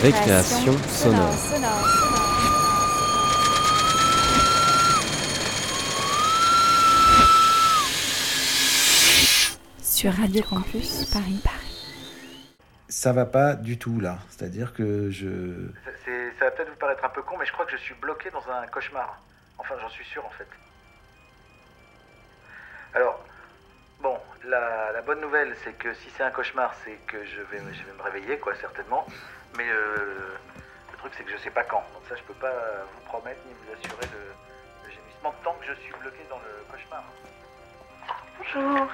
Récréation sonore. Sur Radio Campus Paris. Ça va pas du tout là. C'est-à-dire que je. Ça va peut-être vous paraître un peu con, mais je crois que je suis bloqué dans un cauchemar. Enfin, j'en suis sûr en fait. Alors, la, la bonne nouvelle, c'est que si c'est un cauchemar, c'est que je vais, je vais me réveiller, quoi, certainement. Mais euh, le truc, c'est que je sais pas quand. Donc ça, je peux pas vous promettre ni vous assurer le, le gémissement tant que je suis bloqué dans le cauchemar. Bonjour.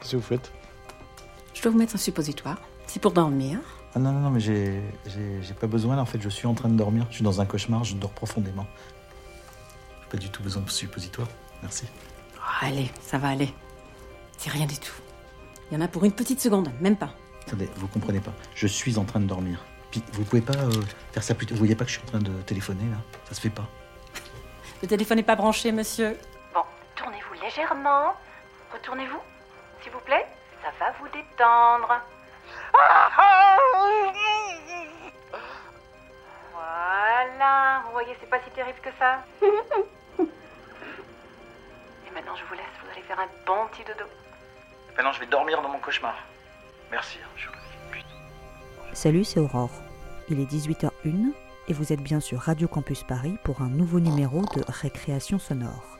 Qu'est-ce que vous faites? Je dois vous mettre un suppositoire. C'est pour dormir. Ah non, non, non, mais j'ai, j'ai, j'ai pas besoin là. En fait, je suis en train de dormir. Je suis dans un cauchemar. Je dors profondément. J'ai pas du tout besoin de suppositoire. Merci. Oh, allez, ça va aller. C'est rien du tout. Il y en a pour une petite seconde, même pas. Attendez, vous comprenez pas. Je suis en train de dormir. Puis vous pouvez pas euh, faire ça plus tôt. Vous voyez pas que je suis en train de téléphoner là? Ça se fait pas. Le téléphone n'est pas branché, monsieur. Bon, tournez-vous légèrement. Retournez-vous, s'il vous plaît. Ça va vous détendre. Voilà. Vous voyez, c'est pas si terrible que ça. Maintenant, je vous laisse. Vous allez faire un bon petit dodo. Maintenant, je vais dormir dans mon cauchemar. Merci. hein, je-. Salut, c'est Aurore. Il est 18h01 et vous êtes bien sur Radio Campus Paris pour un nouveau numéro de Récréation sonore.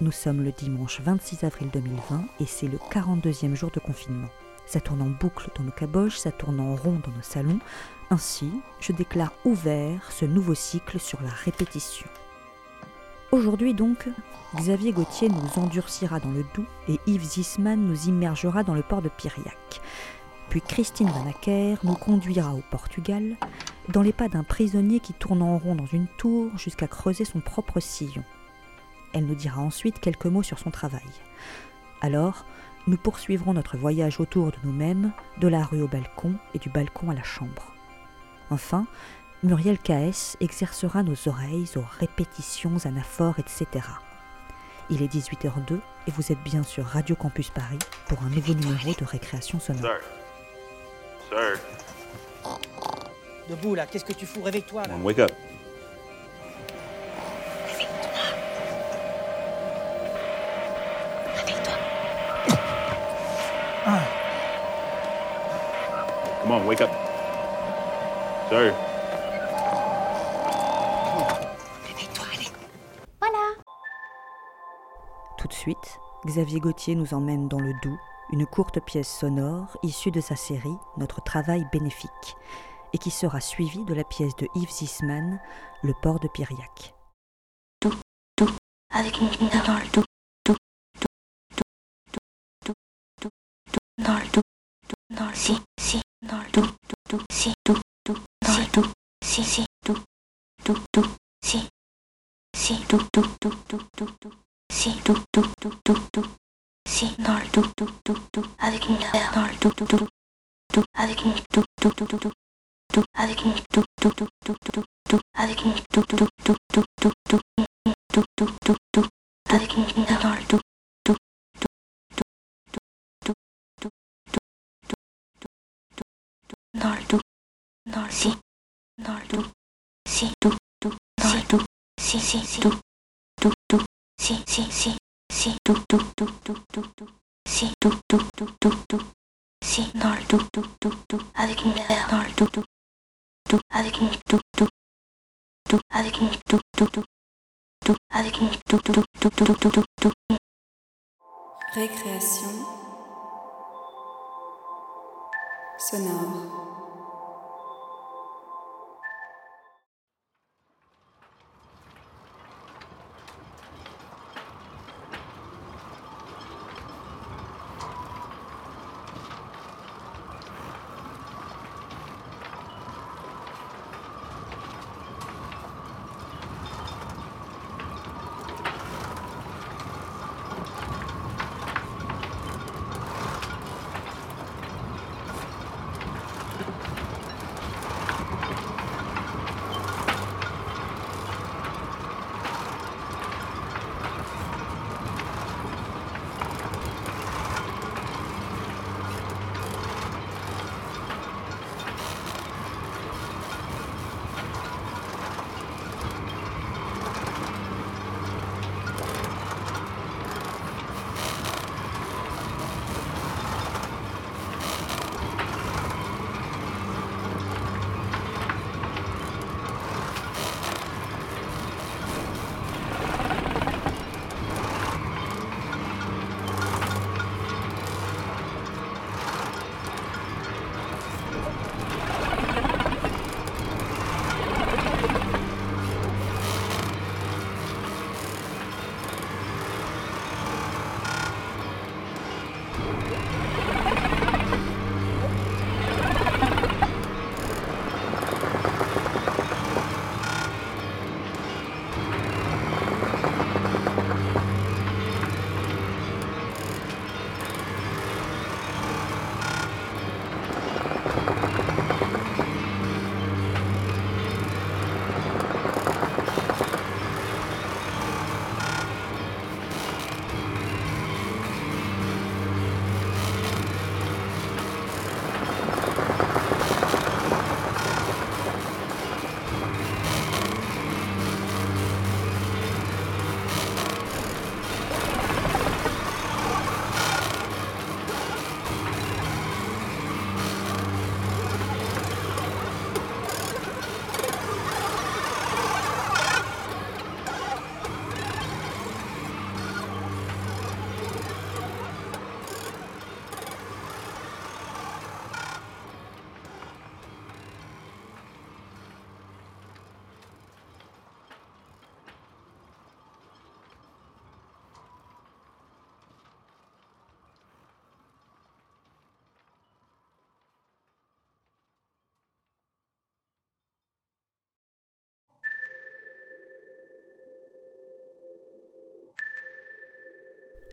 Nous sommes le dimanche 26 avril 2020 et c'est le 42e jour de confinement. Ça tourne en boucle dans nos caboches, ça tourne en rond dans nos salons. Ainsi, je déclare ouvert ce nouveau cycle sur la répétition. Aujourd'hui donc, Xavier Gauthier nous endurcira dans le Doubs et Yves Zisman nous immergera dans le port de Piriac. Puis Christine Van Acker nous conduira au Portugal, dans les pas d'un prisonnier qui tourne en rond dans une tour jusqu'à creuser son propre sillon. Elle nous dira ensuite quelques mots sur son travail. Alors, nous poursuivrons notre voyage autour de nous-mêmes, de la rue au balcon et du balcon à la chambre. Enfin, Muriel K.S. exercera nos oreilles aux répétitions, anaphores, etc. Il est 18h02 et vous êtes bien sur Radio Campus Paris pour un nouveau numéro de récréation sonore. Sir. Sir. Debout là, qu'est-ce que tu fous? Réveille-toi là. Come on, wake up. Come on, wake up. Sir. suite, Xavier Gauthier nous emmène dans le Doubs, une courte pièce sonore issue de sa série Notre travail bénéfique, et qui sera suivie de la pièce de Yves Zisman, Le port de Piriac si, dos, dos, dos, dos, dos, si, dans le dos, dos, dos, dos, avec une guitare dans le dos, dos, dos, dos, avec une dos, dos, dos, dos, dos, dos, avec une dos, dos, dos, dos, dos, dos, avec une dos, dos, dos, dos, dos, dos, dos, do do do do avec une guitare dans le dos do do do do do do do do do do dans le dos dans le si dans le dos si do do dans le dos si si si do do do si, si, si, si, tout, tout, tout, tout, tout, tout, si, tout, tout, tout, tout, tout, si, dans le tout, tout, tout, tout, avec mon verre, dans le tout, tout, tout, avec mon tout, tout, tout, avec mon tout, tout, tout, tout, avec tout, tout, tout, tout, tout, tout, tout, tout. Récréation sonore.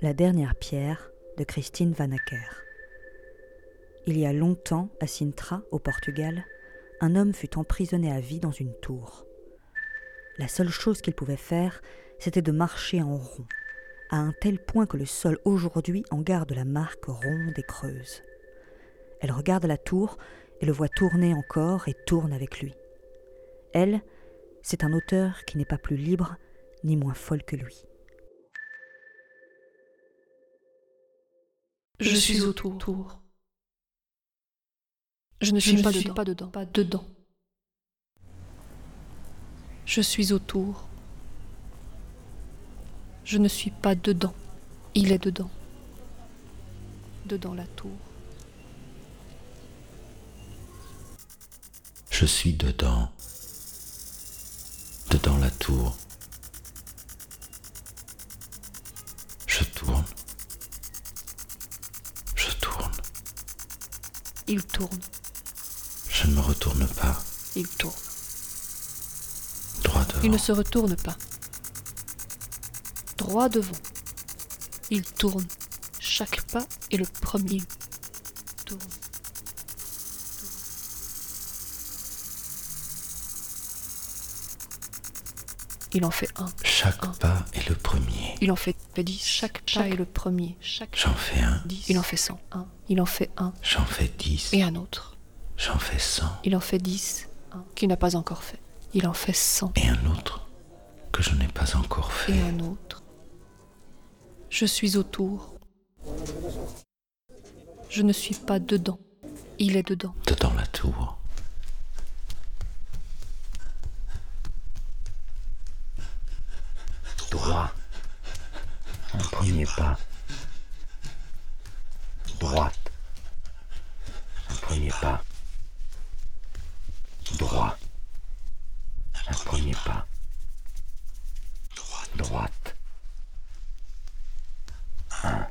La dernière pierre de Christine Vanacker. Il y a longtemps, à Sintra, au Portugal, un homme fut emprisonné à vie dans une tour. La seule chose qu'il pouvait faire, c'était de marcher en rond, à un tel point que le sol aujourd'hui en garde la marque ronde et creuse. Elle regarde la tour et le voit tourner encore et tourne avec lui. Elle, c'est un auteur qui n'est pas plus libre ni moins folle que lui. Je suis autour. Je ne suis, pas, dedans. pas dedans. Pas dedans. Je suis autour. Je ne suis pas dedans. Il est dedans. Dedans la tour. Je suis dedans. Dedans la tour. Je tourne. Il tourne. Je ne me retourne pas. Il tourne. Droit devant. Il ne se retourne pas. Droit devant. Il tourne. Chaque pas est le premier. Il tourne. Il en fait un. Chaque pas est le premier. Il en fait dix. Chaque pas est le premier. Chaque J'en fais un. dix. Il en fait cent. Un. Il en fait un. J'en fais dix. Et un autre. J'en fais cent. Il en fait dix. Un. Qu'il n'a pas encore fait. Il en fait cent. Et un autre que je n'ai pas encore fait. Et un autre. Je suis autour. Je ne suis pas dedans. Il est dedans. Dedans la tour. Droit. Un premier pas. Droite. Un premier pas. Droit. Un premier pas. Droite. Un.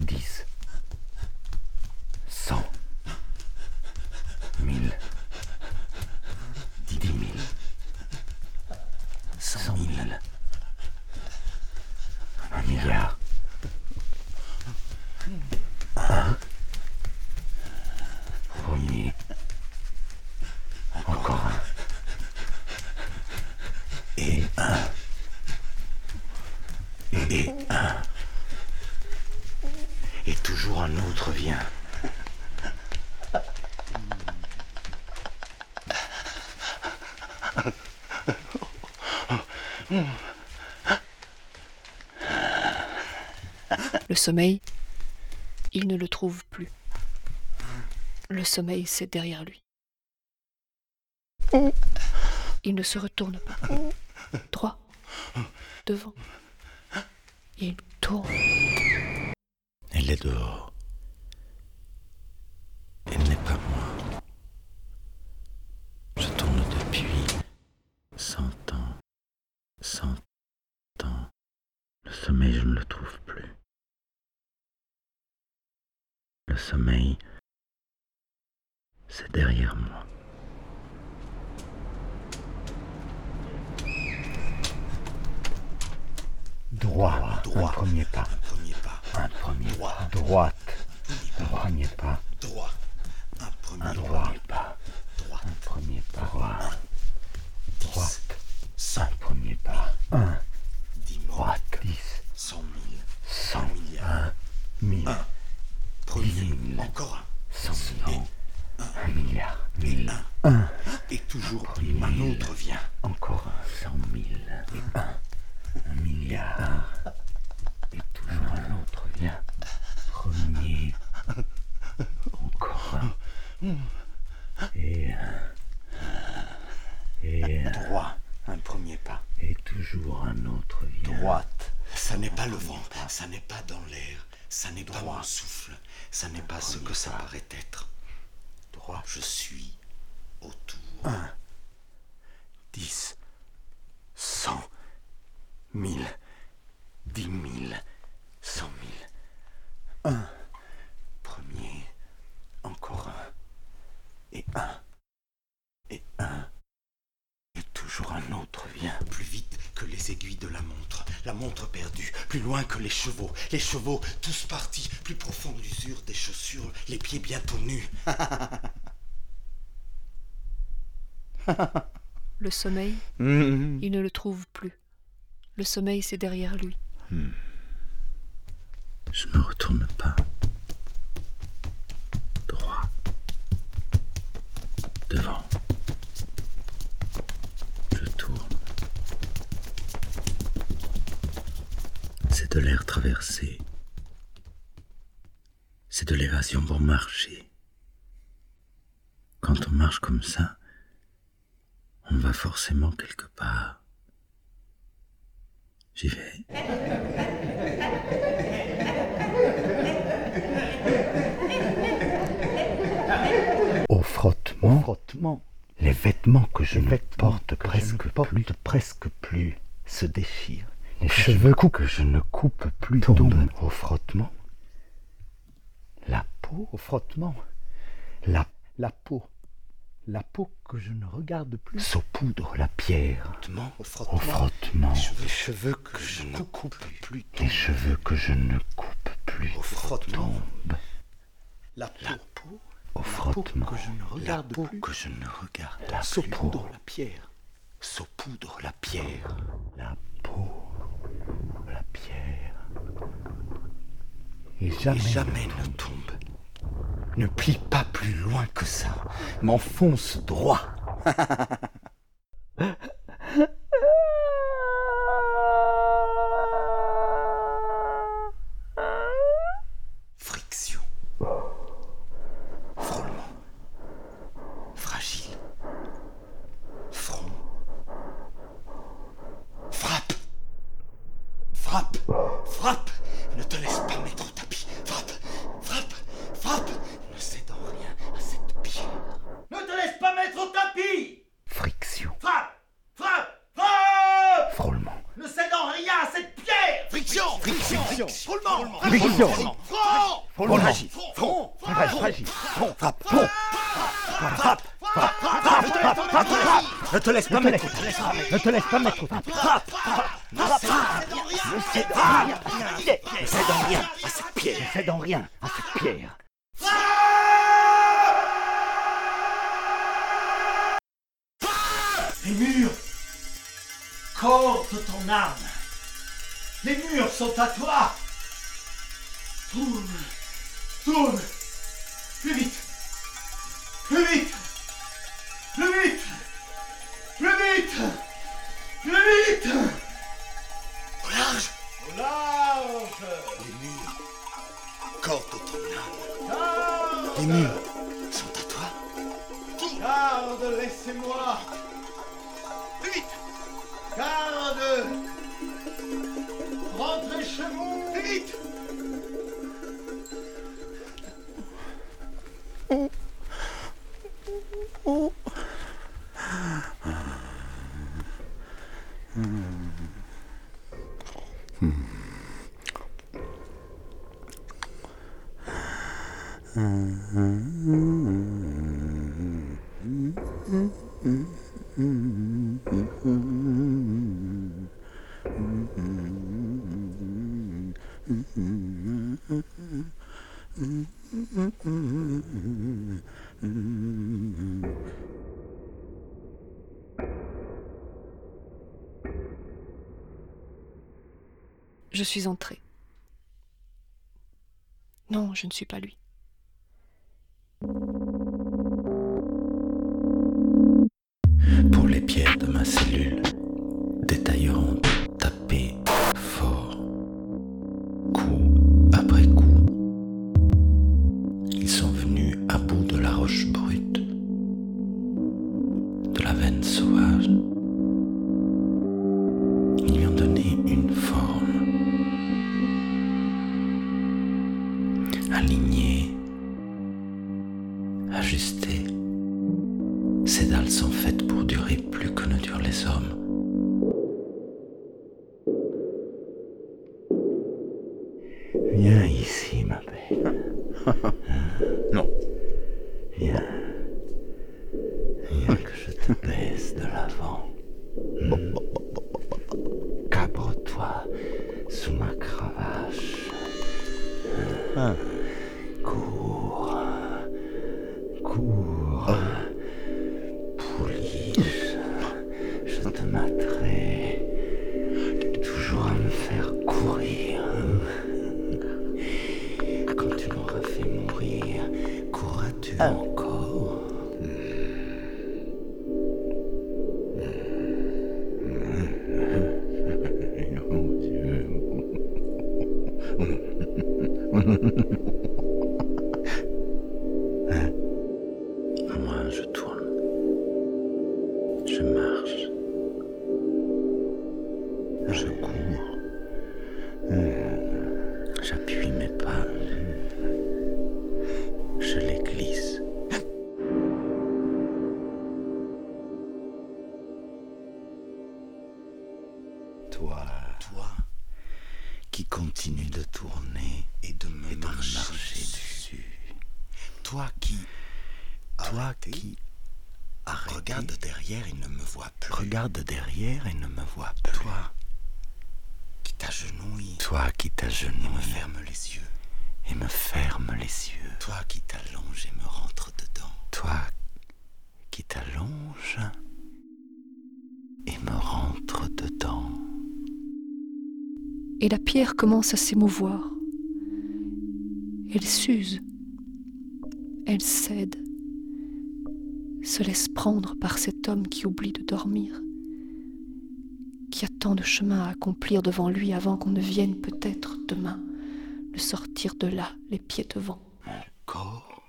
Dix. Cent. Mille. Dix mille. Cent mille. Un milliard. Un. Premier. Encore un. Et un. Et un. Et toujours un autre vient. Le il ne le trouve plus. Le sommeil, c'est derrière lui. Il ne se retourne pas. Droit, devant. Il tourne. Elle est dehors. Elle n'est pas moi. Je tourne depuis cent ans, cent ans. Le sommeil, je ne le trouve plus. Le sommeil, c'est derrière moi. Droit, droit, un premier pas. Un premier pas. Droite, un premier pas. Droit. Un premier Un droit pas. Un premier pas. Droite. Droite. Un premier pas. Un. Droite. Dix. Cent mille. Cent. milliard. Un. Mille. Un. Dix Premier. mille. Encore un. Cent mille. Un milliard. Et Mille. un. Un. Et toujours Premier. un autre vient. Encore un. Cent mille. Et un. Un milliard. Et toujours un autre vient. Premier. Encore un. Et un. Et un. Droit. Un premier pas. Et toujours un autre vient. Droite. Ça n'est pas le vent. Ça n'est pas dans l'air. Ça n'est pas mon souffle. Ça n'est pas ce que ça paraît être. Droit. Je suis autour. Un. Dix. Cent. Mille. Dix mille. Cent mille. Un. Premier. Encore un. Et un. Et un. Et toujours un autre vient. Plus vite que les aiguilles de la montre. Perdue, plus loin que les chevaux. Les chevaux, tous partis, plus profonde l'usure des chaussures, les pieds bientôt nus. Le sommeil, Mhm. il ne le trouve plus. Le sommeil, c'est derrière lui. Hmm. Je ne retourne pas. Droit. Devant. Je tourne. C'est de l'évasion bon marché. Quand on marche comme ça, on va forcément quelque part. J'y vais. Au frottement, frottement, les vêtements que je ne porte presque plus, presque plus, se déchirent. Les cheveux que je ne coupe plus tombent au frottement. La peau au frottement. La, la peau. La peau que je ne regarde plus saupoudre la pierre. Au Au frottement. Les cheveux que je ne coupe plus Les cheveux que je ne coupe plus Au frottement. tombent La peau. au frottement. que je ne regarde plus. que je ne regarde La Saupoudre la pierre. Saupoudre la pierre. La peau, la pierre. Et jamais, Et jamais ne ne tombe. Ne plie pas plus loin que ça. M'enfonce droit. Friction. Frôlement. Fragile. Front. Frappe. Frappe. Frappe. Ne te laisse pas mettre au tapis. Frappe. Frappe. Frappe. Ne cède en rien à cette pierre. Ne te laisse pas mettre au tapis. Friction, Frappe. Frappe. Frappe. frôlement. Ne cède en rien à cette pierre. Friction. Friction. Frôlement. Friction. Front. Frôlement. Fragile. Front. Fragile, fragile. Front, frappe, front. Frappe. Frappe. Frappe. Ne te laisse pas mettre. Ne te laisse pas mettre. Frappe. Ne cède en rien. En rien à cette pierre. Ne cède en rien à cette pierre. Les murs cordent ton âme. Les murs sont à toi. Tourne, tourne, plus vite, plus vite, plus vite, plus vite, plus vite. Au large, au large. Murs sont à toi. Garde, laissez-moi. Vite. Garde. Rentrez chez vous. Vite. Je suis entrée. Non, je ne suis pas lui. Pour les pierres de ma cellule, des tailleurs ont tapé fort, coup après coup. Ils sont venus à bout de la roche brute, de la veine sauvage. Regarde derrière et ne me vois plus. Toi qui t'agenouille. Toi qui t'agenouille. Et me ferme les yeux. Et me ferme les yeux. Toi qui t'allonge et me rentre dedans. Toi qui t'allonge et me rentre dedans. Et la pierre commence à s'émouvoir. Elle s'use. Elle cède. Se laisse prendre par cet homme qui oublie de dormir. Qui a tant de chemin à accomplir devant lui avant qu'on ne vienne peut-être demain le sortir de là, les pieds devant. Corps.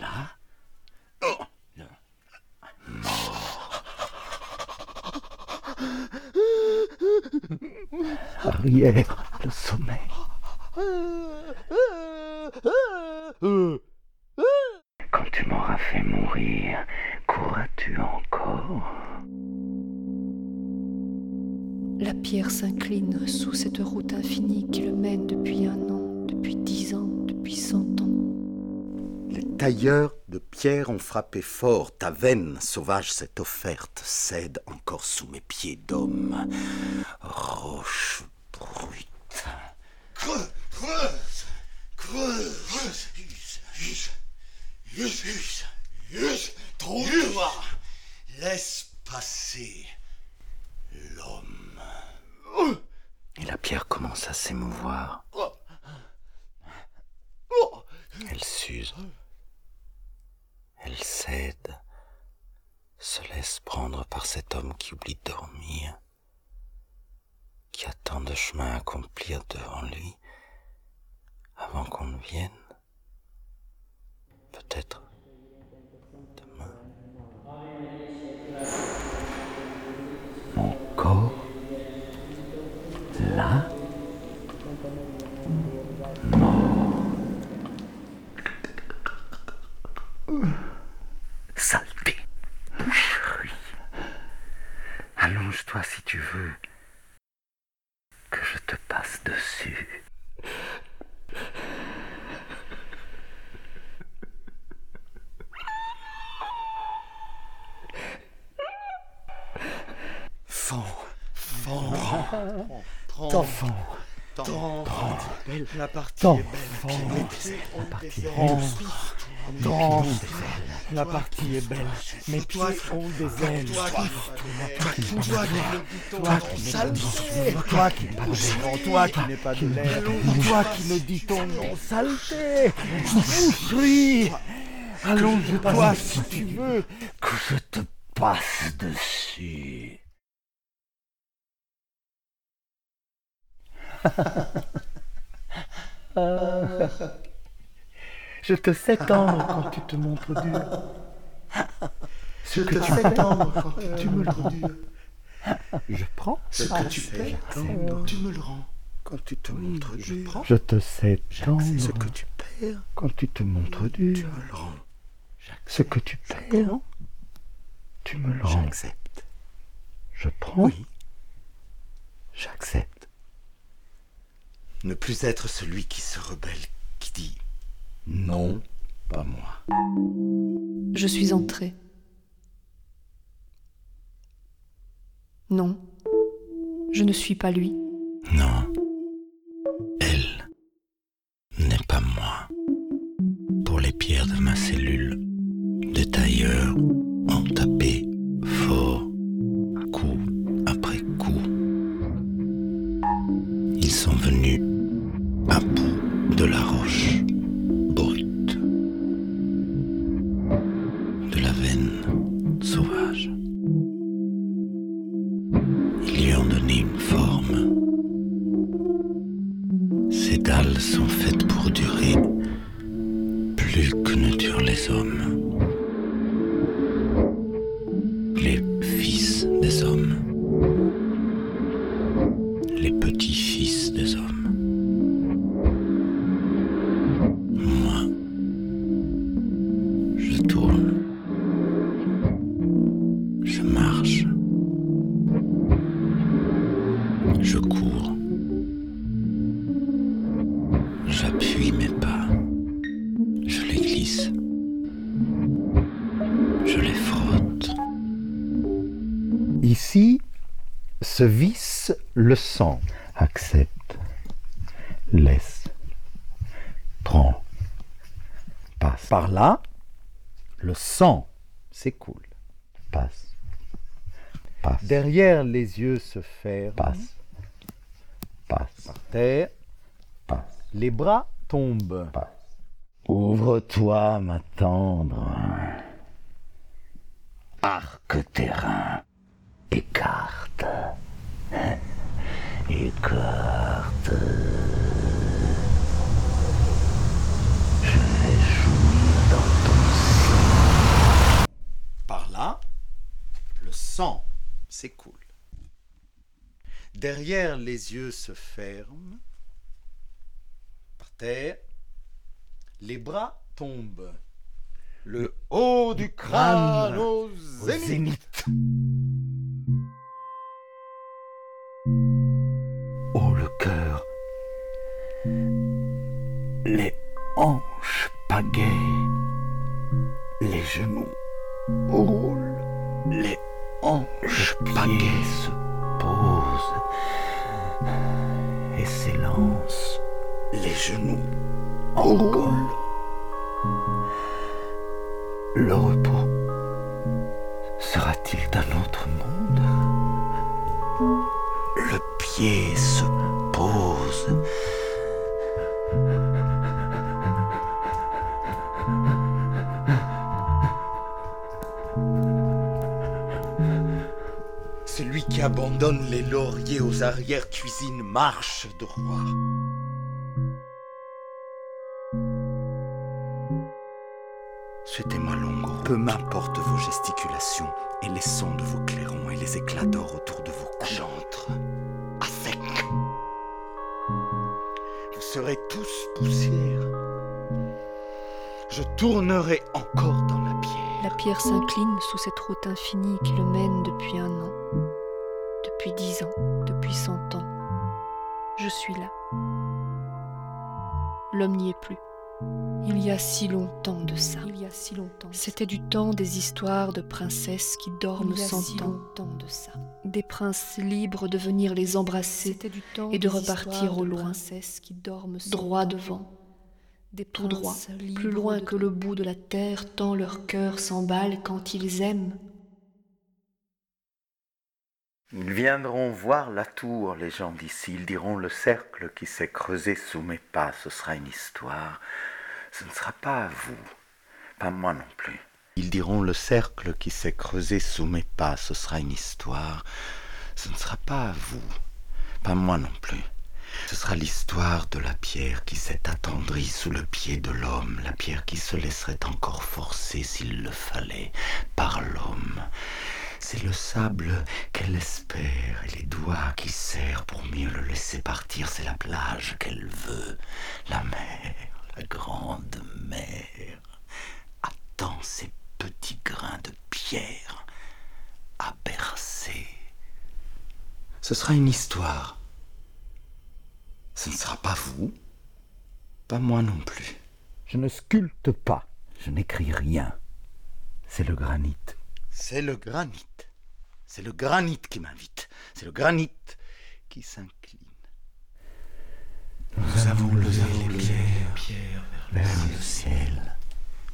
Là? Oh. Mort. Arrière, le sommeil. Frappé fort. Ta veine sauvage, cette offerte cède encore sous mes pieds d'homme. Roche brute. Creuse, creuse, creuse. Trompe-toi. Laisse passer l'homme. Et la pierre commence à s'émouvoir. Elle s'use. Elle cède. Se laisse prendre par cet homme qui oublie de dormir. Qui a tant de chemin à accomplir devant lui. Avant qu'on ne vienne. Peut-être demain. Mon corps. Là. Saleté, boucherie. Allonge-toi si tu veux, que je te passe dessus. Fends, fends, T'enfant. T'en belle. La partie est belle. La partie est belle. La partie est belle. Mes pieds ont des ailes. Toi qui- Toi qui toi ne dis ton Toi qui saleté. Toi qui n'es pas de lait. Toi qui n'es pas de lait. Toi qui ne dis ton nom, saleté. Boucherie. Allonge-toi si tu veux. Que je te passe dessus. Je te sais tendre quand tu te montres dur. Ce Je que te tu sais tendre quand tu me le euh, rends dur. Je prends. Ce que tu paies, tu me le rends. Quand tu te montres Je dur, prends. Je te sais tendre ce que tu perds, quand tu te montres tu dur. me le rends. Ce que tu perds, tu me le rends. J'accepte. Je prends. Oui. J'accepte. Ne plus être celui qui se rebelle, qui dit non, pas moi. Je suis entrée. Non, je ne suis pas lui. Non, le sang. Accepte. Laisse. Prends. Passe. Par là, le sang s'écoule. Passe. Passe. Derrière les yeux se ferment. Passe. Passe. Par terre. Passe. Les bras tombent. Passe. Ouvre-toi, ma tendre. Arc terrain. Écarte. Écarte. Je vais jouir dans ton sang. Par là, le sang s'écoule. Derrière les yeux se ferment. Par terre, les bras tombent. Le haut du crâne au zénith. Hanches pagaies, les genoux roulent, les hanches pagaies. se posent et s'élancent, les genoux roulent. Le repos sera-t-il d'un autre monde? Le pied se Celui qui abandonne les lauriers aux arrières-cuisines marche droit. Suivez-moi longue Peu m'importe vos gesticulations et les sons de vos clairons et les éclats d'or autour de vos coups. J'entre à sec. Vous serez tous poussière. Je tournerai encore dans la pierre. La pierre s'incline sous cette route infinie qui le mène depuis un an, depuis dix ans, depuis cent ans. Je suis là. L'homme n'y est plus. Il y a si longtemps de ça. Il y a si longtemps. C'était du temps des histoires de princesses qui dorment sans si temps. longtemps de ça. Des princes libres de venir les embrasser C'était du temps et de repartir au loin, princesses qui dorment droit devant, Des tout droit, plus loin que le bout de la terre, tant leur cœur s'emballe quand ils aiment. Ils viendront voir la tour, les gens d'ici. Ils diront le cercle qui s'est creusé sous mes pas. Ce sera une histoire. Ce ne sera pas à vous, pas moi non plus. Ils diront le cercle qui s'est creusé sous mes pas. Ce sera une histoire. Ce ne sera pas à vous, pas moi non plus. Ce sera l'histoire de la pierre qui s'est attendrie sous le pied de l'homme, la pierre qui se laisserait encore forcer s'il le fallait par l'homme. C'est le sable qu'elle espère et les doigts qui serrent pour mieux le laisser partir. C'est la plage qu'elle veut, la mer, la grande mer. Attends ces petits grains de pierre à bercer. Ce sera une histoire. Ce ne sera pas vous, pas moi non plus. Je ne sculpte pas, je n'écris rien. C'est le granit. C'est le granit. C'est le granit qui m'invite. C'est le granit qui s'incline. avons levé les pierres, vers, le ciel.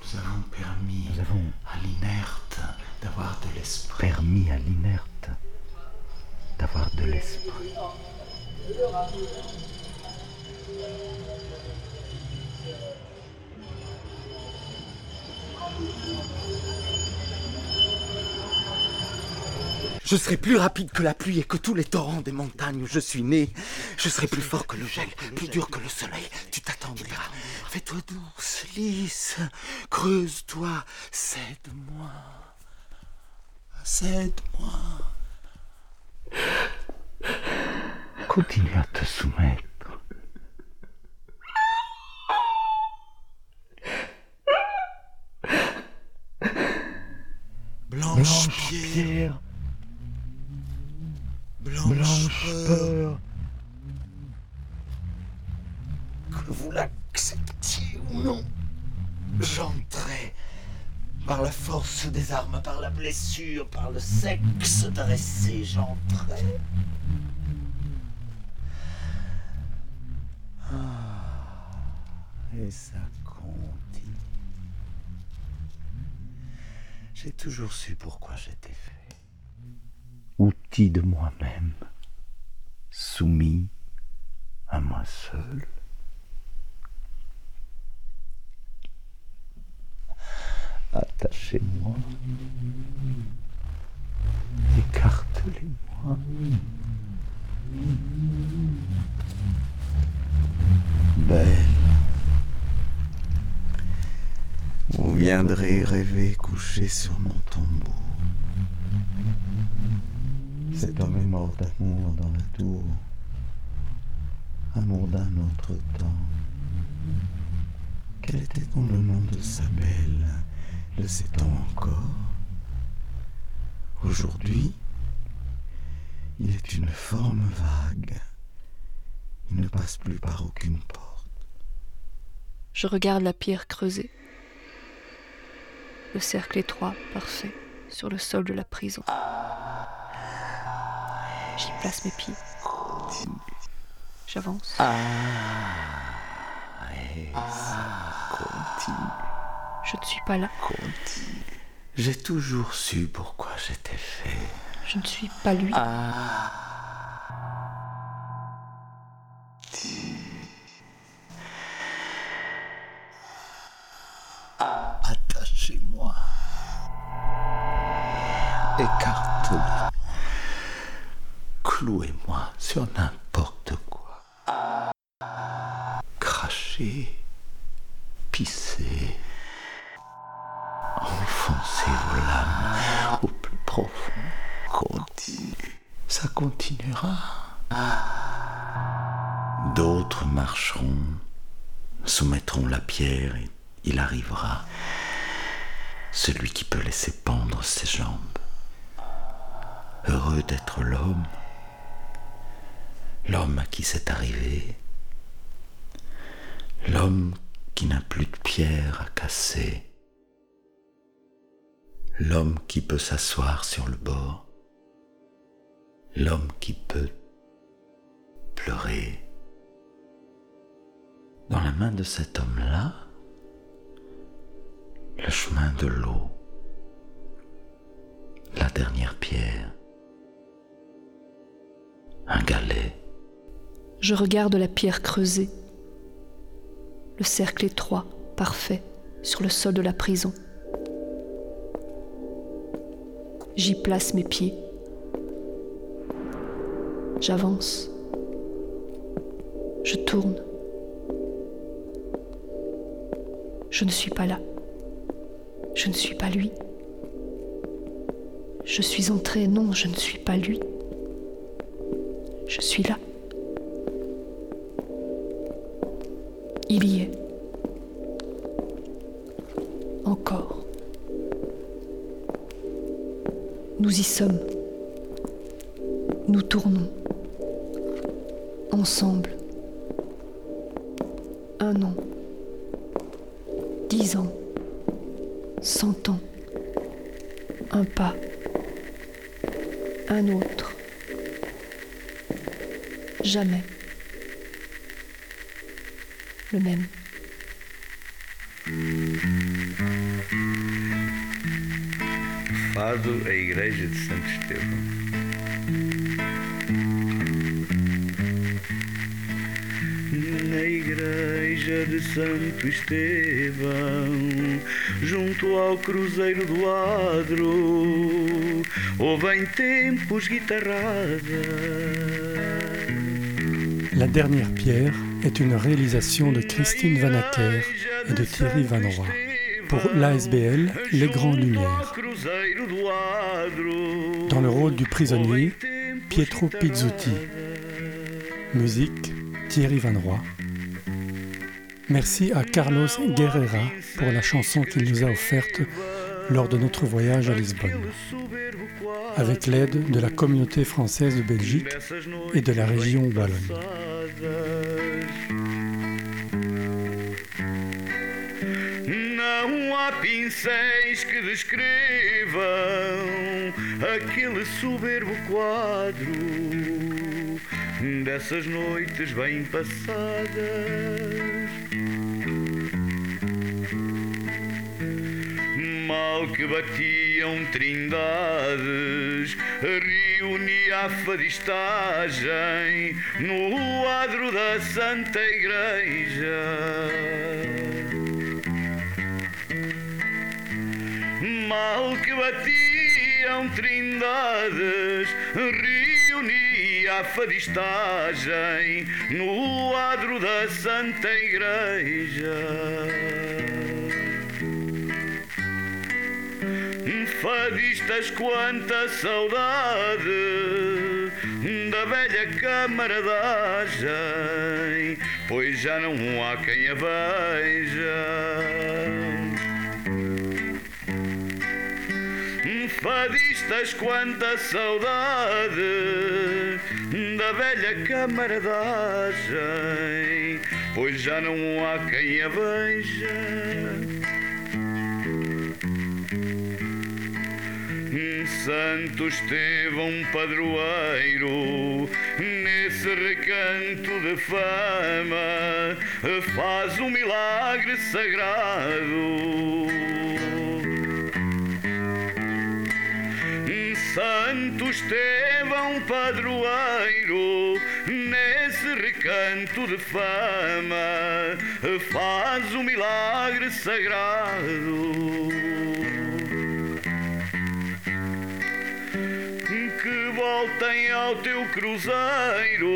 Nous avons permis Nous avons à l'inerte d'avoir de l'esprit. permis à l'inerte d'avoir de l'esprit. Je serai plus rapide que la pluie et que tous les torrents des montagnes où je suis né. Je serai plus fort que le gel, plus dur que le soleil. Tu t'attendriras. Fais-toi douce, lisse. Creuse-toi. Cède-moi. Cède-moi. Continue à te soumettre. Blanche, pierre, blanche, blanche peur. peur, Que vous l'acceptiez ou non, j'entrais par la force des armes, par la blessure, par le sexe dressé, j'entrais. Ah, et ça continue. J'ai toujours su pourquoi j'étais fait. Outil de moi-même, soumis à moi seul. Attachez-moi, écartelez-moi. Belle. Vous viendrez rêver couché sur mon tombeau. Cet homme est mort d'amour dans la tour, amour d'un autre temps. Quel était donc le nom de sa belle? Le sait-on encore? Aujourd'hui, il est une forme vague. Il ne passe plus par aucune porte. Je regarde la pierre creusée. Le cercle étroit, parfait, sur le sol de la prison. J'y place mes pieds. J'avance. Et ça continue, Je ne suis pas là. continue. J'ai toujours su pourquoi j'étais fait. Je ne suis pas lui. Attachez-moi. S'asseoir sur le bord, l'homme qui peut pleurer. Dans la main de cet homme-là, le chemin de l'eau, la dernière pierre, un galet, Je regarde la pierre creusée. Le cercle étroit, parfait, sur le sol de la prison. J'y place mes pieds. J'avance. Je tourne. Je ne suis pas là. Je ne suis pas lui. Je suis entré, non, je ne suis pas lui. Je suis là. Il y est. Encore. Nous y sommes. Nous tournons. Ensemble. Un an. Dix ans. Cent ans. Un pas. Un autre. Jamais. le même. Fado a Igreja de Santo Estevão. Na igreja de Santo Estevão, junto ao Cruzeiro do Adro, houve em tempos guitarrada. La dernière pierre est une réalisation de Christine Vanacker et de Thierry Van Roy. Pour l'ASBL, Les Grandes Lumières. Dans le rôle du prisonnier, Pietro Pizzuti. Musique, Thierry Van Roy. Merci à Carlos Guerrera pour la chanson qu'il nous a offerte lors de notre voyage à Lisbonne, avec l'aide de la communauté française de Belgique et de la région Wallonne. Há pincéis que descrevam aquele soberbo quadro dessas noites bem passadas. Mal que batiam trindades, reunia a fadistagem no adro da Santa Igreja. Mal que batiam trindades, reunia a fadistagem no adro da Santa Igreja. Fadistas, quanta saudade da velha camaradagem, pois já não há quem a veja. Fadistas, quanta saudade da velha camaradagem, pois já não há quem a veja. Santo Estevão padroeiro, nesse recanto de fama, faz um milagre sagrado. Santo Estevão padroeiro, nesse recanto de fama, faz um milagre sagrado. Que voltem ao teu cruzeiro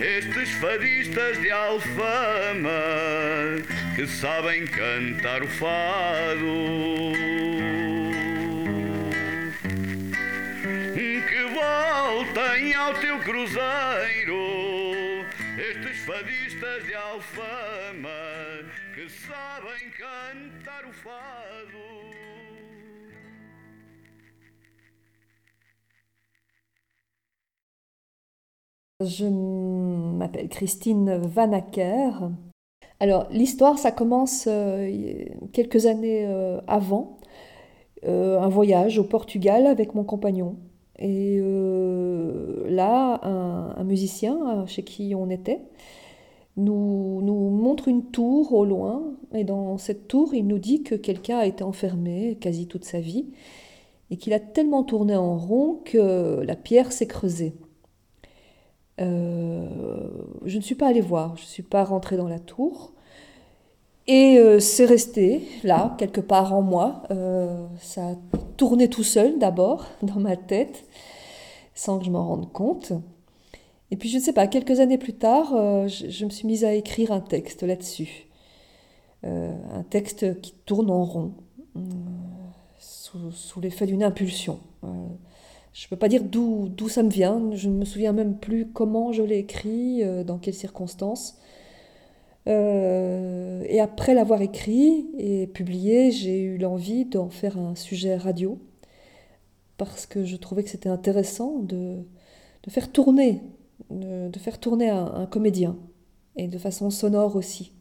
estes fadistas de alfama que sabem cantar o fado. Je m'appelle Christine Vanacker. Alors, l'histoire, ça commence euh, quelques années euh, avant, euh, un voyage au Portugal avec mon compagnon. Et là, un, musicien chez qui on était nous, nous montre une tour au loin. Et dans cette tour, il nous dit que quelqu'un a été enfermé quasi toute sa vie et qu'il a tellement tourné en rond que la pierre s'est creusée. Euh, je ne suis pas allée voir, je ne suis pas rentrée dans la tour. Et euh, c'est resté là, quelque part en moi. Euh, ça a tourné tout seul d'abord dans ma tête, sans que je m'en rende compte. Et puis je ne sais pas, quelques années plus tard, je, je, me suis mise à écrire un texte là-dessus. un texte qui tourne en rond, sous, l'effet d'une impulsion. Je ne peux pas dire d'où ça me vient, je ne me souviens même plus comment je l'ai écrit, euh, dans quelles circonstances. Euh, et après l'avoir écrit et publié, j'ai eu l'envie d'en faire un sujet radio, parce que je trouvais que c'était intéressant de, faire tourner, de, faire tourner un, comédien, et de façon sonore aussi.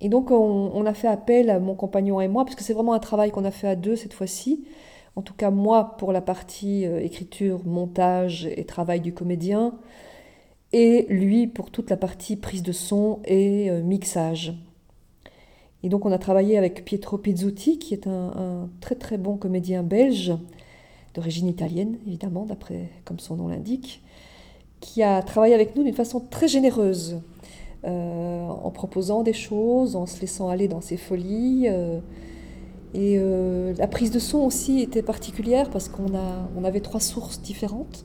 Et donc on, on, a fait appel à mon compagnon et moi, parce que c'est vraiment un travail qu'on a fait à deux cette fois-ci, en tout cas moi pour la partie euh, écriture, montage et travail du comédien, et lui pour toute la partie prise de son et euh, mixage. Et donc on a travaillé avec Pietro Pizzuti, qui est un, très très bon comédien belge, d'origine italienne évidemment, d'après comme son nom l'indique, qui a travaillé avec nous d'une façon très généreuse, euh, en proposant des choses, en se laissant aller dans ses folies. euh, et la prise de son aussi était particulière parce qu'on on avait trois sources différentes.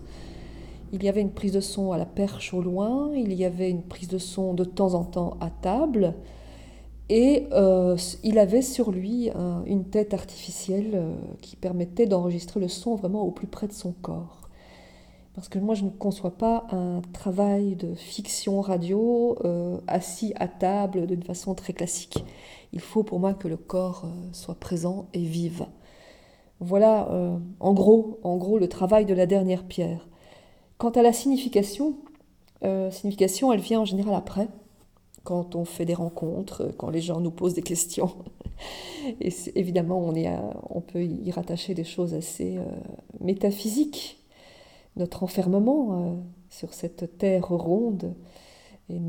Il y avait une prise de son à la perche au loin, il y avait une prise de son de temps en temps à table, et euh, il avait sur lui un- une tête artificielle euh, qui permettait d'enregistrer le son vraiment au plus près de son corps. Parce que moi, je ne conçois pas un travail de fiction radio euh, assis à table d'une façon très classique. Il faut pour moi que le corps soit présent et vive. Voilà, en gros, en gros, le travail de la dernière pierre. Quant à la signification, euh, signification, elle vient en général après, quand on fait des rencontres, euh, quand les gens nous posent des questions. Et évidemment, on, peut y rattacher des choses assez euh, métaphysiques. Notre enfermement sur cette terre ronde et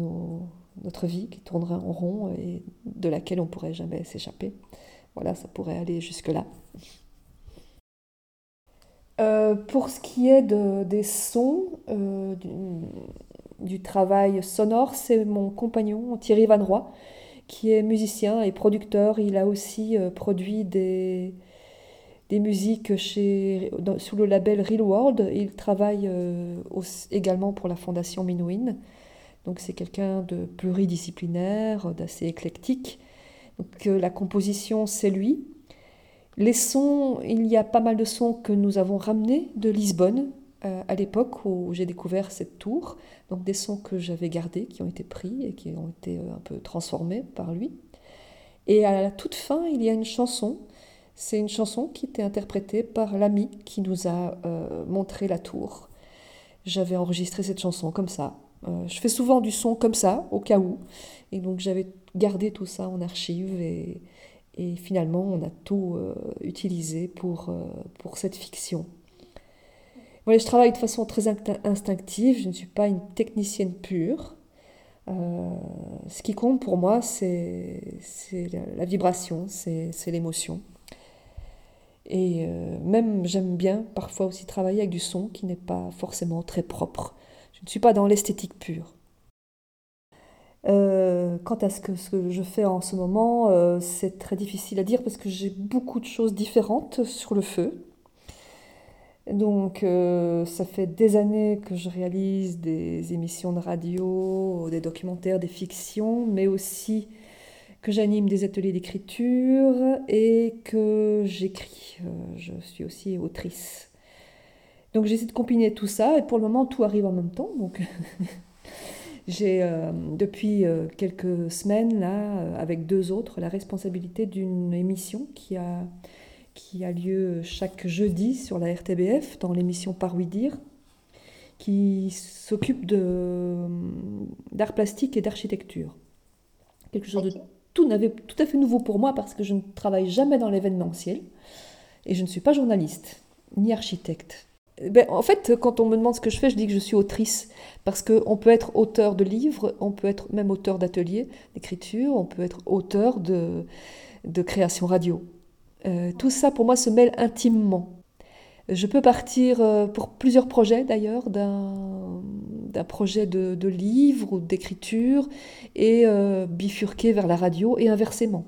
notre vie qui tournerait en rond et de laquelle on pourrait jamais s'échapper. Voilà, ça pourrait aller jusque-là. Euh, pour ce qui est de- des sons, euh, du, travail sonore, c'est mon compagnon Thierry Van Roy, qui est musicien et producteur. Il a aussi euh, produit des, musiques chez, sous le label Real World. Il travaille également pour la fondation Minuin. Donc c'est quelqu'un de pluridisciplinaire, d'assez éclectique. Donc la composition, c'est lui. Les sons, il y a pas mal de sons que nous avons ramenés de Lisbonne euh, à l'époque où j'ai découvert cette tour. Donc des sons que j'avais gardés, qui ont été pris et qui ont été euh, un peu transformés par lui. Et à la toute fin, il y a une chanson. C'est une chanson qui était interprétée par l'ami qui nous a euh, montré la tour. J'avais enregistré cette chanson comme ça. Je fais souvent du son comme ça, au cas où. Et donc j'avais gardé tout ça en archive et, et finalement on a tout euh, utilisé pour, euh, pour cette fiction. Voilà, je travaille de façon très inct- instinctive, je ne suis pas une technicienne pure. Euh, ce qui compte pour moi, c'est la, vibration, c'est l'émotion. Et même j'aime bien parfois aussi travailler avec du son qui n'est pas forcément très propre. Je ne suis pas dans l'esthétique pure. Euh, quant à ce que, je fais en ce moment, euh, c'est très difficile à dire parce que j'ai beaucoup de choses différentes sur le feu. Donc, euh, ça fait des années que je réalise des émissions de radio, des documentaires, des fictions, mais aussi que j'anime des ateliers d'écriture et que j'écris. Je suis aussi autrice. Donc, j'essaie de combiner tout ça et pour le moment, tout arrive en même temps. Donc, j'ai euh, depuis euh, quelques semaines, là, euh, avec deux autres, la responsabilité d'une émission qui a qui a lieu chaque jeudi sur la RTBF dans l'émission Par oui dire, qui s'occupe d'art plastique et d'architecture. Quelque chose de tout, n'avait- tout à fait nouveau pour moi parce que je ne travaille jamais dans l'événementiel et je ne suis pas journaliste ni architecte. Ben, en fait, quand on me demande ce que je fais, je dis que je suis autrice parce qu'on peut être auteur de livres, on peut être même auteur d'ateliers d'écriture, on peut être auteur de, de création radio. Euh, tout ça, pour moi, se mêle intimement. Je peux partir euh, pour plusieurs projets, d'ailleurs, d'un d'un projet de, de livre ou d'écriture et euh, bifurquer vers la radio et inversement.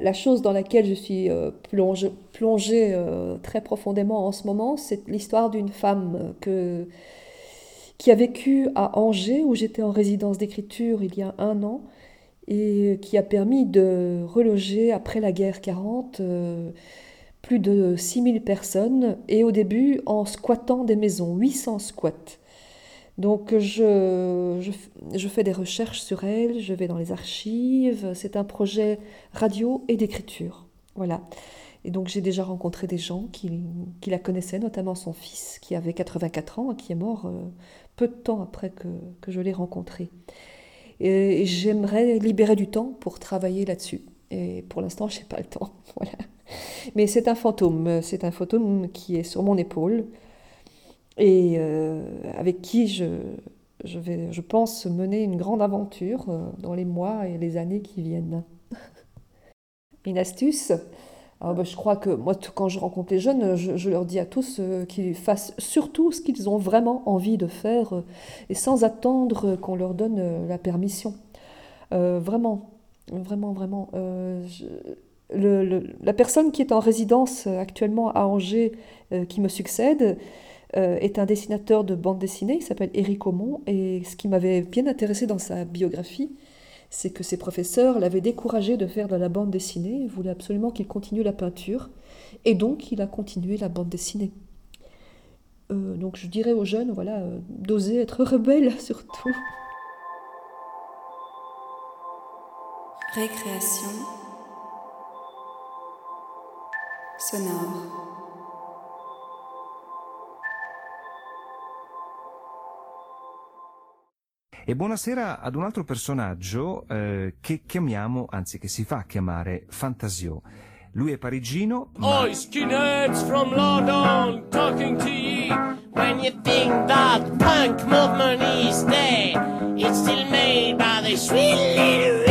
La chose dans laquelle je suis euh, plongée euh, très profondément en ce moment, c'est l'histoire d'une femme euh, qui a vécu à Angers, où j'étais en résidence d'écriture il y a un an, et qui a permis de reloger après la guerre 40 euh, plus de 6000 personnes, et au début en squattant des maisons, 800 squats. Donc je, je, fais des recherches sur elle, je vais dans les archives, c'est un projet radio et d'écriture. Voilà. Et donc j'ai déjà rencontré des gens qui, qui la connaissaient, notamment son fils qui avait 84 ans et qui est mort euh, peu de temps après que, que je l'ai rencontré. Et j'aimerais libérer du temps pour travailler là-dessus. Et pour l'instant, je n'ai pas le temps. Voilà. Mais c'est un fantôme. C'est un fantôme qui est sur mon épaule et euh, avec qui je, je vais, je pense, mener une grande aventure euh, dans les mois et les années qui viennent. une astuce? Alors, bah, je crois que moi, quand je rencontre les jeunes, je, leur dis à tous euh, qu'ils fassent surtout ce qu'ils ont vraiment envie de faire et sans attendre qu'on leur donne la permission. Vraiment, vraiment, vraiment. la personne qui est en résidence actuellement à Angers, qui me succède, euh, est un dessinateur de bande dessinée, il s'appelle Éric Aumont, et ce qui m'avait bien intéressé dans sa biographie, c'est que ses professeurs l'avaient découragé de faire de la bande dessinée, voulaient absolument qu'il continue la peinture, et donc il a continué la bande dessinée. Euh, donc je dirais aux jeunes, voilà, euh, d'oser être rebelle surtout. Récréation sonore. E buonasera ad un altro personaggio eh, che chiamiamo, anzi che si fa chiamare Fantasio. Lui è parigino, ma Oi, skinheads from London, talking to ye. When you think that punk movement is dead, it's still made by the sweet little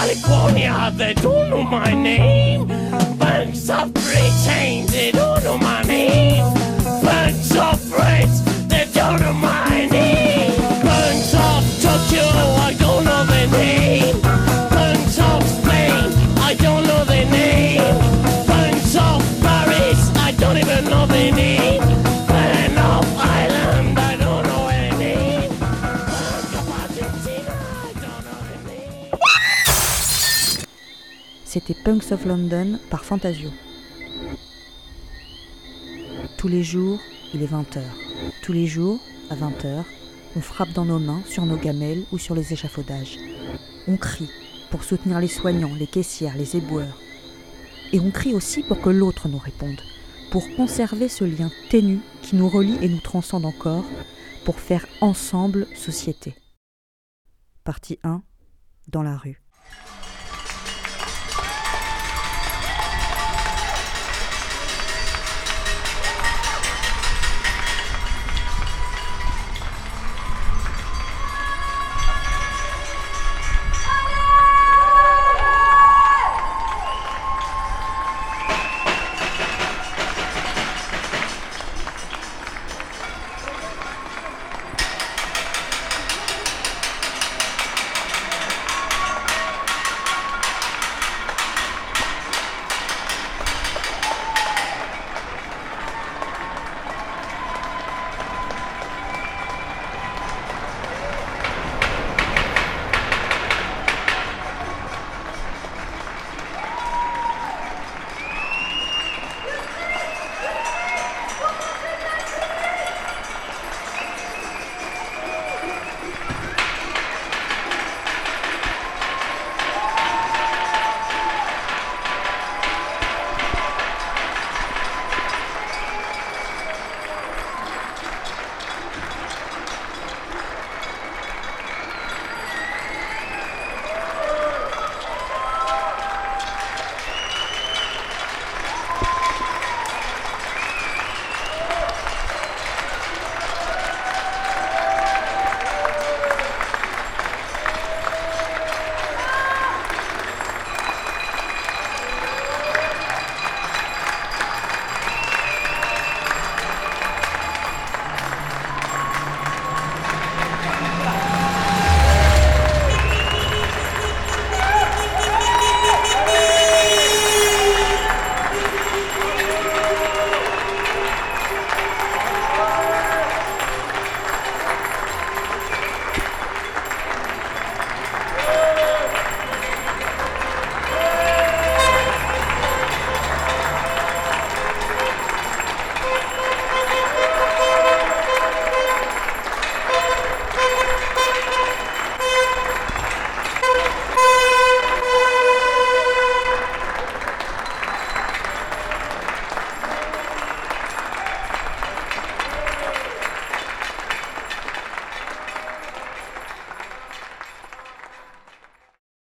California, they don't know my name. Punks of Britain, they don't know my name. Punks of France, they don't know my name. Punks of Tokyo, C'était Punks of London par Fantasio. Tous les jours, il est 20h. Tous les jours, à 20h, on frappe dans nos mains, sur nos gamelles ou sur les échafaudages. On crie pour soutenir les soignants, les caissières, les éboueurs. Et on crie aussi pour que l'autre nous réponde, pour conserver ce lien ténu qui nous relie et nous transcende encore, pour faire ensemble société. Partie 1 Dans la rue.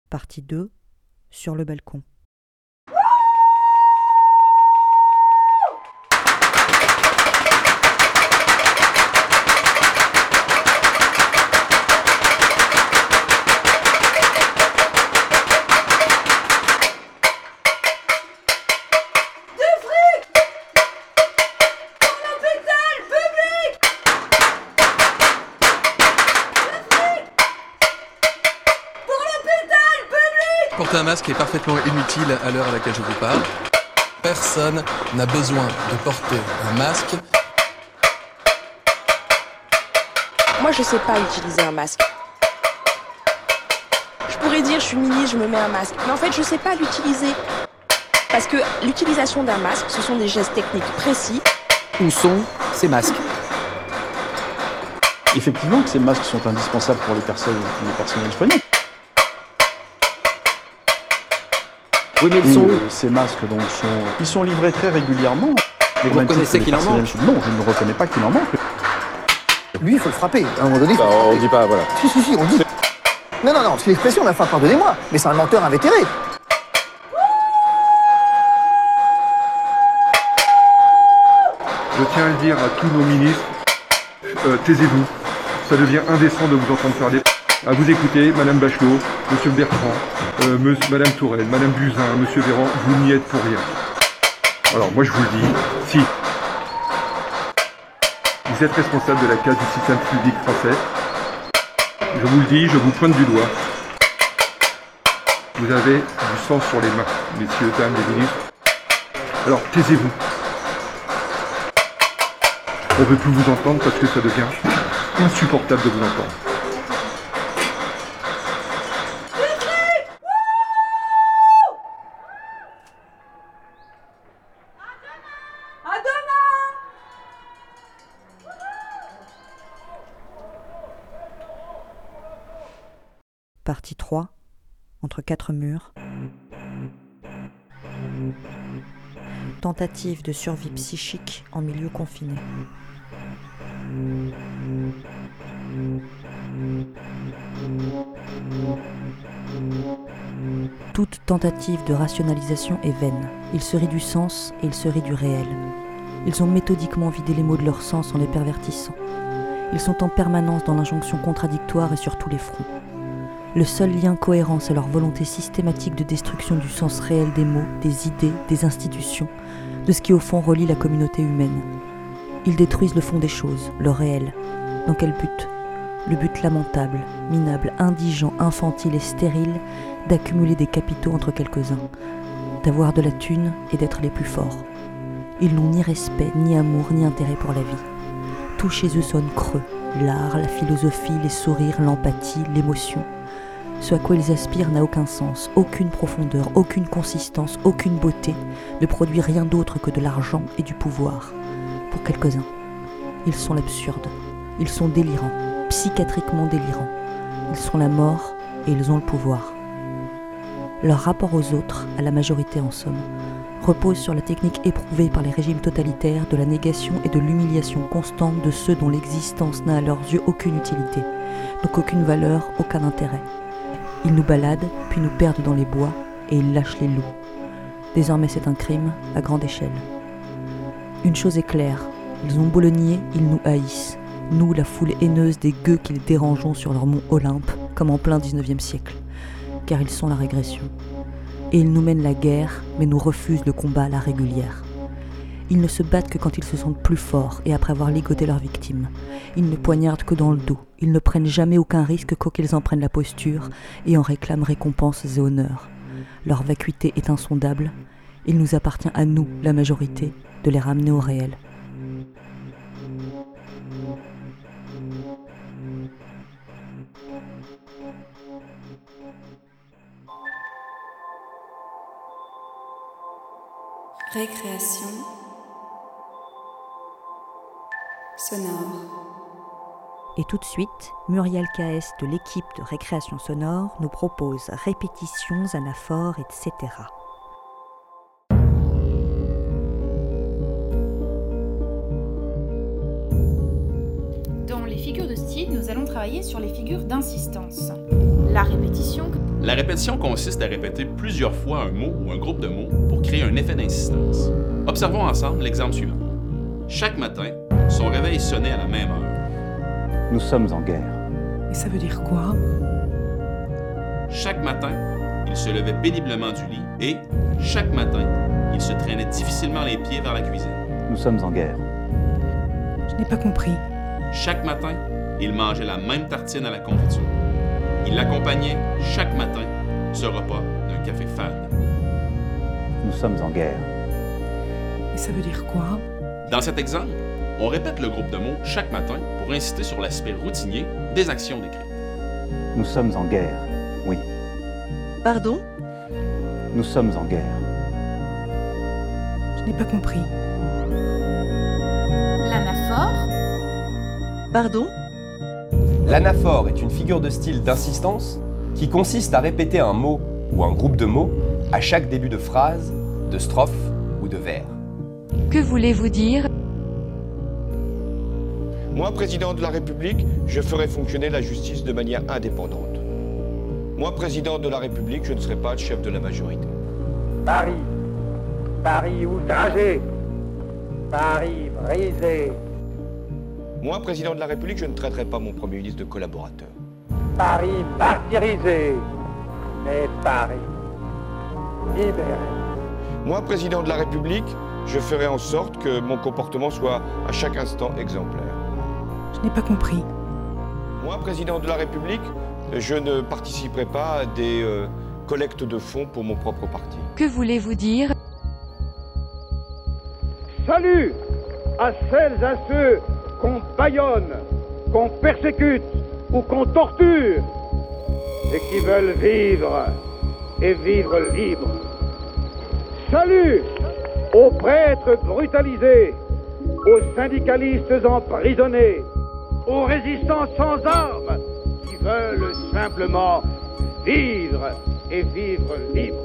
Partie 2 Sur le balcon. Un masque est parfaitement inutile à l'heure à laquelle je vous parle. Personne n'a besoin de porter un masque. Moi, je sais pas utiliser un masque. Je pourrais dire, je suis ministre, je me mets un masque. Mais en fait, je sais pas l'utiliser. Parce que l'utilisation d'un masque, ce sont des gestes techniques précis. Où sont ces masques? Effectivement que ces masques sont indispensables pour les personnes, les personnels soignants. Oui, mais ils sont euh, Ces masques donc sont, ils sont livrés très régulièrement. Mais vous reconnaissez qu'il en manque. Non, je ne reconnais pas qu'il en manque. Lui, il faut le frapper. À un moment donné, Bah, on frapper. dit pas, voilà. Si, si, si, on dit. Non, non, non, c'est l'expression, la fois, pardonnez-moi, mais c'est un menteur invétéré. Je tiens à le dire à tous nos ministres, euh, taisez-vous. Ça devient indécent de vous entendre parler. À vous écouter, Madame Bachelot, Monsieur Bertrand, euh, Madame Tourelle, Madame Buzyn, Monsieur Véran, vous n'y êtes pour rien. Alors moi je vous le dis, si vous êtes responsable de la casse du système public français, je vous le dis, je vous pointe du doigt. Vous avez du sang sur les mains, messieurs, dames, les ministres. Alors taisez-vous. On ne veut plus vous entendre parce que ça devient insupportable de vous entendre. Partie 3 Entre quatre murs. Tentative de survie psychique en milieu confiné. Toute tentative de rationalisation est vaine. Ils se rient du sens et ils se rient du réel. Ils ont méthodiquement vidé les mots de leur sens en les pervertissant. Ils sont en permanence dans l'injonction contradictoire et sur tous les fronts. Le seul lien cohérent, c'est leur volonté systématique de destruction du sens réel des mots, des idées, des institutions, de ce qui au fond relie la communauté humaine. Ils détruisent le fond des choses, le réel. Dans quel but? Le but lamentable, minable, indigent, infantile et stérile d'accumuler des capitaux entre quelques-uns, d'avoir de la thune et d'être les plus forts. Ils n'ont ni respect, ni amour, ni intérêt pour la vie. Tout chez eux sonne creux, l'art, la philosophie, les sourires, l'empathie, l'émotion. Ce à quoi ils aspirent n'a aucun sens, aucune profondeur, aucune consistance, aucune beauté, ne produit rien d'autre que de l'argent et du pouvoir. Pour quelques-uns, ils sont l'absurde, ils sont délirants, psychiatriquement délirants. Ils sont la mort et ils ont le pouvoir. Leur rapport aux autres, à la majorité en somme, repose sur la technique éprouvée par les régimes totalitaires de la négation et de l'humiliation constante de ceux dont l'existence n'a à leurs yeux aucune utilité, donc aucune valeur, aucun intérêt. Ils nous baladent, puis nous perdent dans les bois, et ils lâchent les loups. Désormais c'est un crime à grande échelle. Une chose est claire, ils ont beau ils nous haïssent, nous la foule haineuse des gueux qu'ils dérangeons sur leur mont Olympe, comme en plein 19e siècle, car ils sont la régression. Et ils nous mènent la guerre, mais nous refusent le combat à la régulière. Ils ne se battent que quand ils se sentent plus forts et après avoir ligoté leurs victimes. Ils ne poignardent que dans le dos. Ils ne prennent jamais aucun risque quoiqu'ils en prennent la posture et en réclament récompenses et honneurs. Leur vacuité est insondable. Il nous appartient à nous, la majorité, de les ramener au réel. Récréation sonore. Et tout de suite, Muriel K.S. de l'équipe de Récréation Sonore nous propose répétitions, anaphores, etc. Dans les figures de style, nous allons travailler sur les figures d'insistance. La répétition. La répétition consiste à répéter plusieurs fois un mot ou un groupe de mots pour créer un effet d'insistance. Observons ensemble l'exemple suivant. Chaque matin, son réveil sonnait à la même heure. Nous sommes en guerre. Et ça veut dire quoi? Chaque matin, il se levait péniblement du lit et, chaque matin, il se traînait difficilement les pieds vers la cuisine. Nous sommes en guerre. Je n'ai pas compris. Chaque matin, il mangeait la même tartine à la confiture. Il accompagnait chaque matin ce repas d'un café fade. Nous sommes en guerre. Et ça veut dire quoi? Dans cet exemple, on répète le groupe de mots chaque matin pour insister sur l'aspect routinier des actions décrites. Nous sommes en guerre, oui. Pardon? Nous sommes en guerre. Je n'ai pas compris. L'anaphore? Pardon? L'anaphore est une figure de style d'insistance qui consiste à répéter un mot ou un groupe de mots à chaque début de phrase, de strophe ou de vers. Que voulez-vous dire Moi, président de la République, je ferai fonctionner la justice de manière indépendante. Moi, président de la République, je ne serai pas le chef de la majorité. Paris, Paris outragé, Paris brisé, Moi, président de la République, je ne traiterai pas mon Premier ministre de collaborateur. Paris martyrisé, mais Paris libéré. Moi, président de la République, je ferai en sorte que mon comportement soit à chaque instant exemplaire. Je n'ai pas compris. Moi, président de la République, je ne participerai pas à des euh, collectes de fonds pour mon propre parti. Que voulez-vous dire? Salut à celles et à ceux qu'on bâillonne, qu'on persécute ou qu'on torture et qui veulent vivre et vivre libre. Salut aux prêtres brutalisés, aux syndicalistes emprisonnés, aux résistants sans armes qui veulent simplement vivre et vivre libre.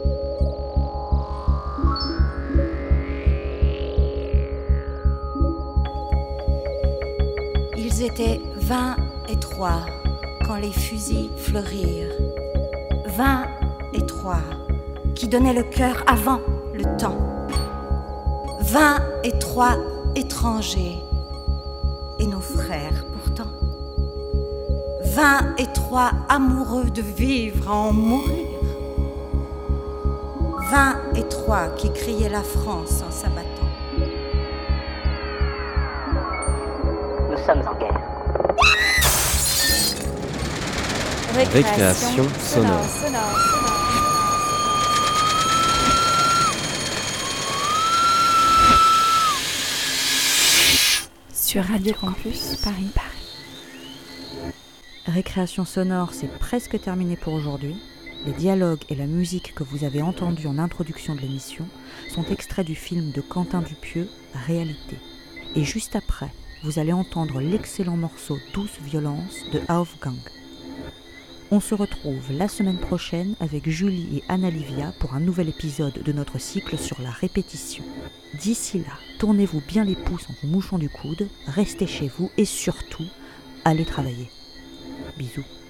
Ils étaient vingt et trois quand les fusils fleurirent. Vingt et trois qui donnaient le cœur avant le temps. Vingt et trois étrangers Vingt et trois amoureux de vivre à en mourir. Vingt et trois qui criaient la France en s'abattant. Nous sommes en guerre. Récréation sonore. Sur Radio Campus Paris. Récréation sonore, c'est presque terminé pour aujourd'hui. Les dialogues et la musique que vous avez entendus en introduction de l'émission sont extraits du film de Quentin Dupieux, Réalité. Et juste après, vous allez entendre l'excellent morceau Douce Violence de Aufgang. On se retrouve la semaine prochaine avec Julie et Anna-Livia pour un nouvel épisode de notre cycle sur la répétition. D'ici là, tournez-vous bien les pouces en vous mouchant du coude, restez chez vous et surtout, allez travailler. Bisous.